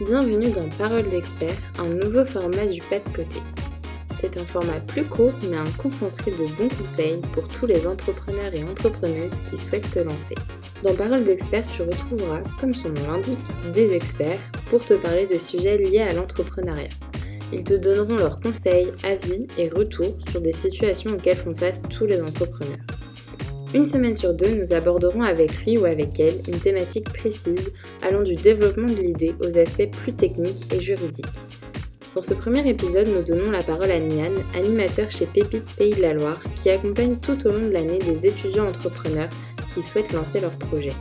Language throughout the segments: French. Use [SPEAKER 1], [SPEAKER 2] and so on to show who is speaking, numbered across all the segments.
[SPEAKER 1] Bienvenue dans Parole d'expert, un nouveau format du pas de côté. C'est un format plus court mais un concentré de bons conseils pour tous les entrepreneurs et entrepreneuses qui souhaitent se lancer. Dans Parole d'expert, tu retrouveras, comme son nom l'indique, des experts pour te parler de sujets liés à l'entrepreneuriat. Ils te donneront leurs conseils, avis et retours sur des situations auxquelles font face tous les entrepreneurs. Une semaine sur deux, nous aborderons avec lui ou avec elle une thématique précise allant du développement de l'idée aux aspects plus techniques et juridiques. Pour ce premier épisode, nous donnons la parole à Nian, animateur chez Pépite Pays de la Loire, qui accompagne tout au long de l'année des étudiants entrepreneurs qui souhaitent lancer leur projet.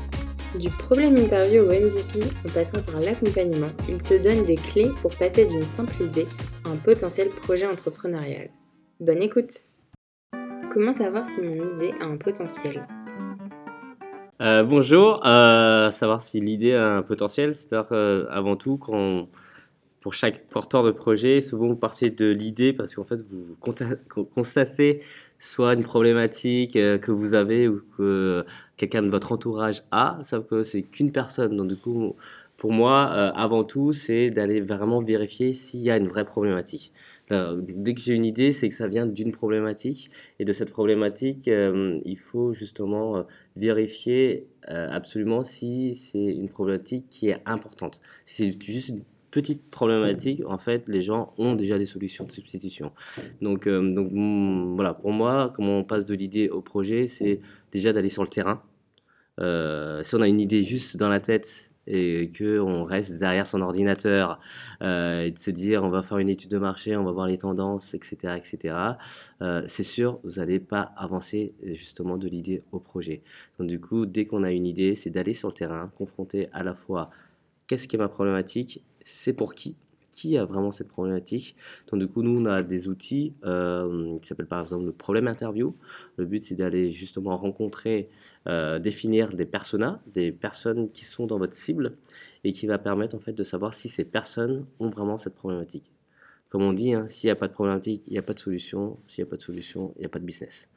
[SPEAKER 1] Du problème interview au MVP en passant par l'accompagnement, il te donne des clés pour passer d'une simple idée à un potentiel projet entrepreneurial. Bonne écoute Comment savoir si mon idée a un potentiel
[SPEAKER 2] euh, bonjour, euh, savoir si l'idée a un potentiel, c'est-à-dire euh, avant tout, pour chaque porteur de projet, souvent vous partez de l'idée parce qu'en fait vous constatez soit une problématique euh, que vous avez ou que quelqu'un de votre entourage a, sauf que c'est qu'une personne. Donc du coup, pour moi, euh, avant tout, c'est d'aller vraiment vérifier s'il y a une vraie problématique. dès que j'ai une idée, c'est que ça vient d'une problématique. Et de cette problématique, euh, il faut justement euh, vérifier absolument si c'est une problématique qui est importante. Si c'est juste une petite problématique, en fait, les gens ont déjà des solutions de substitution. Donc, donc voilà, pour moi, comment on passe de l'idée au projet, c'est déjà d'aller sur le terrain. si on a une idée juste dans la tête et qu'on reste derrière son ordinateur euh, et de se dire on va faire une étude de marché, on va voir les tendances, etc. etc. Euh, c'est sûr, vous n'allez pas avancer justement de l'idée au projet. Donc du coup, dès qu'on a une idée, c'est d'aller sur le terrain, confronter à la fois qu'est-ce qui est ma problématique, c'est pour qui, qui a vraiment cette problématique. Donc du coup, nous, on a des outils euh, qui s'appellent par exemple le problème interview. Le but, c'est d'aller justement rencontrer, euh, définir des personas, des personnes qui sont dans votre cible et qui va permettre en fait de savoir si ces personnes ont vraiment cette problématique. Comme on dit, hein, s'il n'y a pas de problématique, il n'y a pas de solution. S'il n'y a pas de solution, il n'y a pas de business.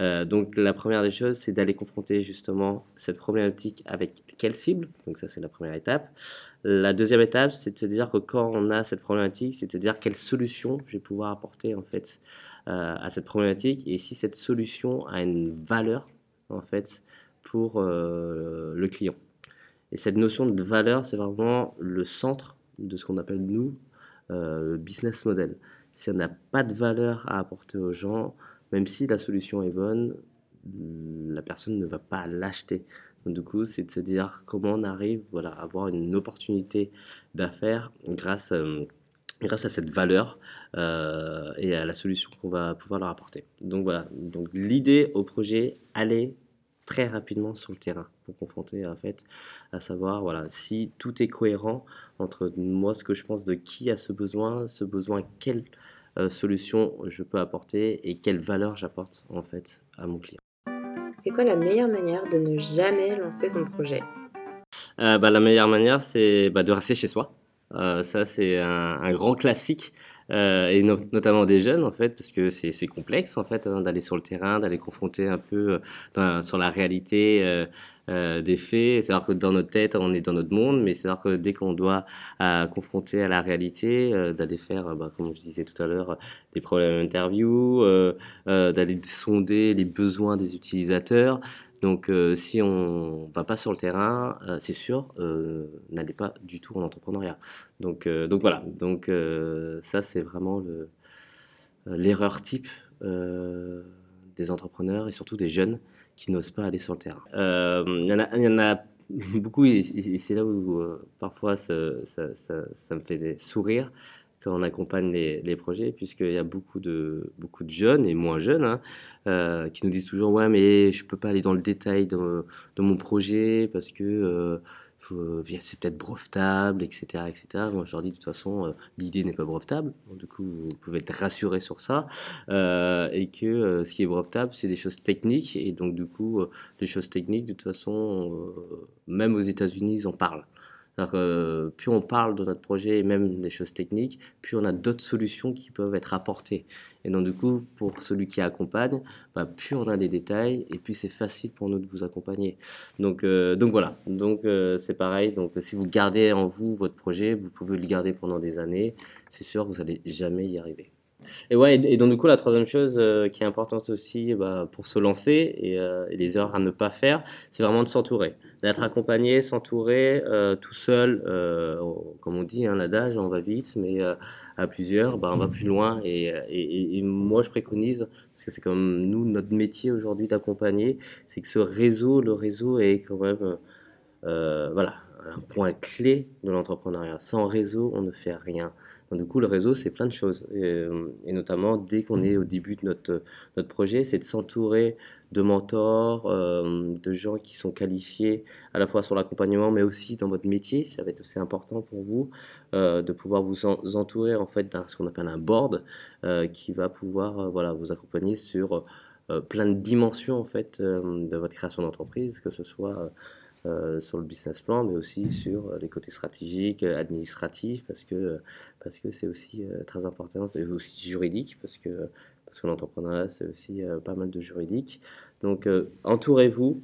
[SPEAKER 2] Euh, donc la première des choses, c'est d'aller confronter justement cette problématique avec quelle cible. Donc ça, c'est la première étape. La deuxième étape, c'est de se dire que quand on a cette problématique, c'est de dire quelle solution je vais pouvoir apporter en fait euh, à cette problématique et si cette solution a une valeur en fait pour euh, le client. Et cette notion de valeur, c'est vraiment le centre de ce qu'on appelle nous le business model. Si on n'a pas de valeur à apporter aux gens, même si la solution est bonne, la personne ne va pas l'acheter. Donc, du coup, c'est de se dire comment on arrive voilà, à avoir une opportunité d'affaires grâce, euh, grâce à cette valeur euh, et à la solution qu'on va pouvoir leur apporter. Donc voilà, donc l'idée au projet, aller très rapidement sur le terrain pour confronter en fait à savoir voilà si tout est cohérent entre moi ce que je pense de qui a ce besoin, ce besoin quel solution je peux apporter et quelle valeur j'apporte en fait à mon client.
[SPEAKER 1] C'est quoi la meilleure manière de ne jamais lancer son projet?
[SPEAKER 2] Euh, bah, La meilleure manière, c'est bah, de rester chez soi. Euh, ça, c'est un, grand classique, et notamment des jeunes, en fait, parce que c'est complexe, en fait, hein, d'aller sur le terrain, d'aller confronter un peu sur la réalité euh, des faits. C'est-à-dire que dans notre tête, on est dans notre monde, mais c'est-à-dire que dès qu'on doit euh, confronter à la réalité, euh, d'aller faire, bah, comme je disais tout à l'heure, des problèmes d'interview, d'aller sonder les besoins des utilisateurs. Donc, si on va pas sur le terrain, c'est sûr, n'allez pas du tout en entrepreneuriat. Donc, donc voilà. Donc, ça, c'est vraiment l'erreur type des entrepreneurs et surtout des jeunes qui n'osent pas aller sur le terrain. Euh, il y, y, en a beaucoup, et, c'est là où euh, parfois ça, me fait sourire quand on accompagne les, projets, puisqu'il y a beaucoup de, jeunes et moins jeunes hein, euh, qui nous disent toujours Ouais, mais je ne peux pas aller dans le détail de mon projet parce que c'est peut-être brevetable, etc., etc. Moi, je leur dis de toute façon, euh, l'idée n'est pas brevetable. du coup, vous pouvez être rassuré sur ça. Euh, et que euh, ce qui est brevetable, c'est des choses techniques. Et donc, du coup, les choses techniques, de toute façon, même aux États-Unis, ils en parlent. Que, plus on parle de notre projet et même des choses techniques, plus on a d'autres solutions qui peuvent être apportées. Et donc, du coup, pour celui qui accompagne, bah, plus on a des détails et plus c'est facile pour nous de vous accompagner. Donc, euh, donc voilà. Donc, euh, c'est pareil. Donc, si vous gardez en vous votre projet, vous pouvez le garder pendant des années. C'est sûr que vous n'allez jamais y arriver. Et ouais, et donc du coup, la troisième chose euh, qui est importante aussi bah, pour se lancer et, les erreurs à ne pas faire, c'est vraiment de s'entourer, d'être accompagné, s'entourer tout seul, comme on dit, hein, l'adage, on va vite, mais à plusieurs, bah, on va plus loin. Et, moi, je préconise, parce que c'est comme nous, notre métier aujourd'hui d'accompagner, c'est que ce réseau, le réseau est quand même euh, voilà, un point clé de l'entrepreneuriat. Sans réseau, on ne fait rien du coup, le réseau, c'est plein de choses. Et, euh, notamment, dès qu'on est au début de notre, projet, c'est de s'entourer de mentors, euh, de gens qui sont qualifiés à la fois sur l'accompagnement, mais aussi dans votre métier. Ça va être aussi important pour vous euh, de pouvoir vous, entourer en fait d'un ce qu'on appelle un board qui va pouvoir voilà, vous accompagner sur plein de dimensions en fait de votre création d'entreprise, que ce soit euh, sur le business plan, mais aussi sur euh, les côtés stratégiques, euh, administratifs, parce que parce que c'est aussi très important, c'est aussi juridique, parce que parce que l'entrepreneuriat c'est aussi pas mal de juridique. Donc entourez-vous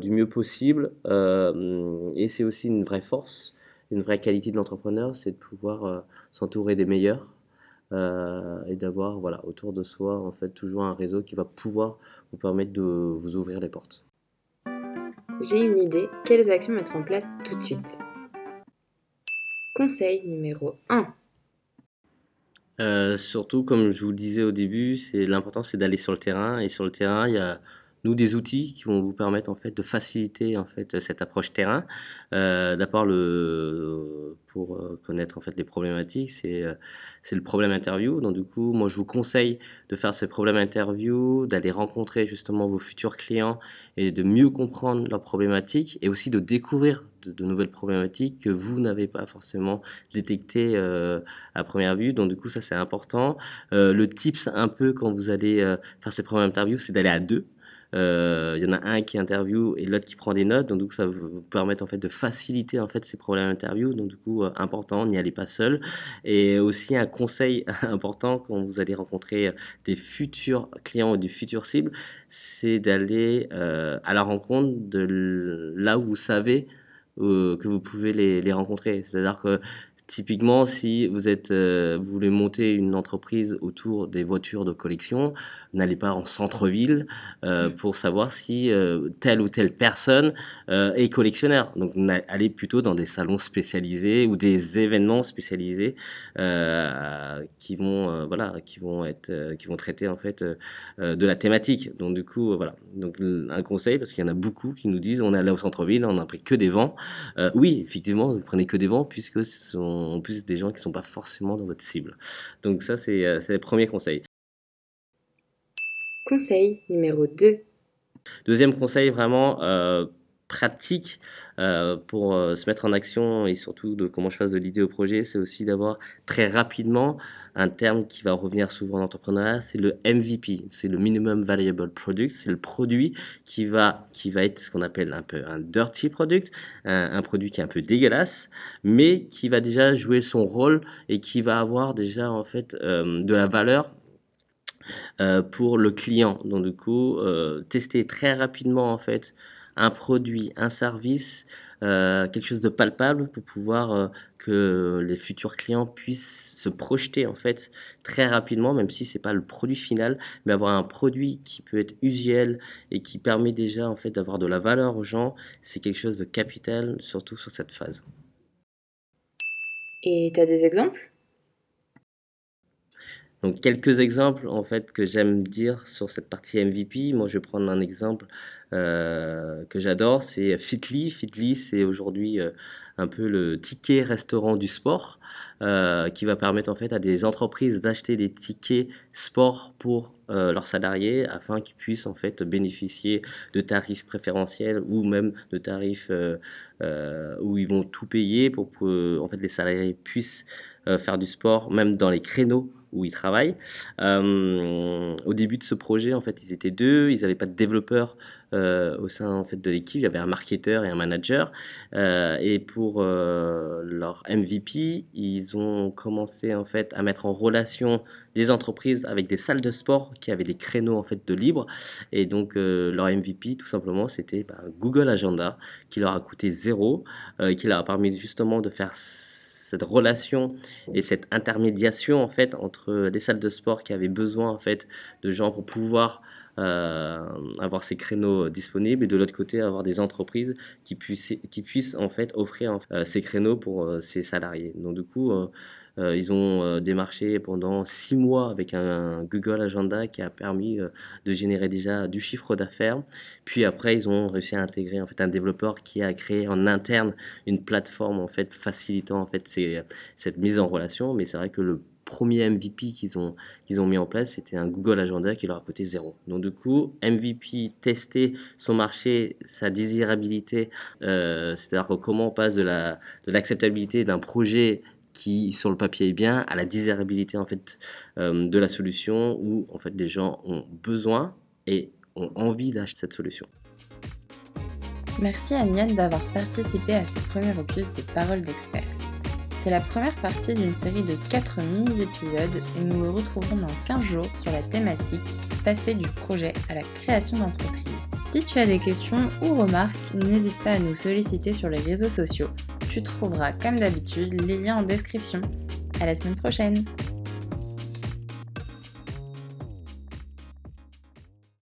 [SPEAKER 2] du mieux possible, et c'est aussi une vraie force, une vraie qualité de l'entrepreneur, c'est de pouvoir s'entourer des meilleurs. et d'avoir voilà autour de soi en fait toujours un réseau qui va pouvoir vous permettre de vous ouvrir les portes.
[SPEAKER 1] J'ai une idée, quelles actions mettre en place tout de suite? Conseil numéro 1.
[SPEAKER 2] Euh, surtout, comme je vous le disais au début, c'est l'important c'est d'aller sur le terrain et sur le terrain, il y a nous des outils qui vont vous permettre en fait de faciliter en fait cette approche terrain. Euh, le connaître en fait les problématiques, c'est euh, c'est le problème interview. Donc du coup, moi je vous conseille de faire ce problème interview, d'aller rencontrer justement vos futurs clients et de mieux comprendre leurs problématiques et aussi de découvrir de, nouvelles problématiques que vous n'avez pas forcément détectées euh, à première vue. Donc du coup, ça c'est important. Euh, le tips un peu quand vous allez faire ces problèmes interviews, c'est d'aller à deux. Euh, il y en a un qui interview et l'autre qui prend des notes. Donc, coup, ça vous permettre en fait de faciliter en fait ces problèmes d'interview. Donc, du coup, euh, important, n'y allez pas seul. Et aussi un conseil important quand vous allez rencontrer euh, des futurs clients ou des futurs cibles, c'est d'aller à la rencontre de là où vous savez que vous pouvez les, les rencontrer. C'est-à-dire que Typiquement, si vous êtes, euh, vous voulez monter une entreprise autour des voitures de collection, n'allez pas en centre-ville euh, pour savoir si euh, telle ou telle personne est collectionneur. Donc, allez plutôt dans des salons spécialisés ou des événements spécialisés qui vont, voilà, qui vont être, qui vont traiter en fait de la thématique. Donc, du coup, voilà. Donc, un conseil parce qu'il y en a beaucoup qui nous disent on est allé au centre-ville, on n'a pris que des vents. oui, effectivement, vous prenez que des vents puisque ce sont en plus des gens qui ne sont pas forcément dans votre cible. Donc ça, c'est euh, le premier conseil.
[SPEAKER 1] Conseil numéro 2.
[SPEAKER 2] Deuxième conseil vraiment euh, pratique euh, pour se mettre en action et surtout de comment je passe de l'idée au projet, c'est aussi d'avoir très rapidement un terme qui va revenir souvent en entrepreneuriat, c'est le MVP, c'est le minimum valuable product, c'est le produit qui va qui va être ce qu'on appelle un peu un dirty product, un, produit qui est un peu dégueulasse, mais qui va déjà jouer son rôle et qui va avoir déjà en fait euh, de la valeur euh, pour le client. Donc du coup, euh, tester très rapidement en fait un produit, un service euh, quelque chose de palpable pour pouvoir euh, que les futurs clients puissent se projeter en fait très rapidement, même si c'est pas le produit final, mais avoir un produit qui peut être usuel et qui permet déjà en fait d'avoir de la valeur aux gens, c'est quelque chose de capital, surtout sur cette phase.
[SPEAKER 1] Et tu as des exemples?
[SPEAKER 2] Donc quelques exemples en fait que j'aime dire sur cette partie MVP. Moi, je vais prendre un exemple euh, que j'adore, c'est Fitly. Fitly, c'est aujourd'hui euh, un peu le ticket restaurant du sport, euh, qui va permettre en fait à des entreprises d'acheter des tickets sport pour leurs salariés afin qu'ils puissent en fait bénéficier de tarifs préférentiels ou même de tarifs où ils vont tout payer pour que en fait les salariés puissent faire du sport même dans les créneaux où ils travaillent. au début de ce projet, en fait, ils étaient deux, ils n'avaient pas de développeur au sein en fait de l'équipe. Il y avait un marketeur et un manager. et pour leur MVP, ils ont commencé en fait à mettre en relation des entreprises avec des salles de sport qui avaient des créneaux en fait de libre. Et donc leur MVP, tout simplement, c'était bah, Google Agenda qui leur a coûté zéro, qui leur a permis justement de faire cette relation et cette intermédiation en fait entre les salles de sport qui avaient besoin en fait de gens pour pouvoir euh, avoir ces créneaux disponibles et de l'autre côté avoir des entreprises qui puissent, en fait offrir euh, ces créneaux pour euh, ces salariés. Donc du coup, ils ont euh, démarché pendant six mois avec un, Google Agenda qui a permis euh, de générer déjà du chiffre d'affaires. Puis après, ils ont réussi à intégrer en fait un développeur qui a créé en interne une plateforme en fait facilitant en fait cette mise en relation. Mais c'est vrai que le premier MVP qu'ils ont, qu'ils ont mis en place, c'était un Google Agenda qui leur a coûté zéro. Donc du coup, MVP, tester son marché, sa désirabilité, c'est-à-dire comment on passe de, la, de l'acceptabilité d'un projet qui sur le papier est bien à la désirabilité en fait euh, de la solution où en fait des gens ont besoin et ont envie d'acheter cette solution.
[SPEAKER 1] Merci Niel d'avoir participé à ce premier opus des Paroles d'experts. C'est la première partie d'une série de 4 mini-épisodes et nous le retrouverons dans 15 jours sur la thématique Passer du projet à la création d'entreprise. Si tu as des questions ou remarques, n'hésite pas à nous solliciter sur les réseaux sociaux tu trouveras comme d'habitude les liens en description. À la semaine prochaine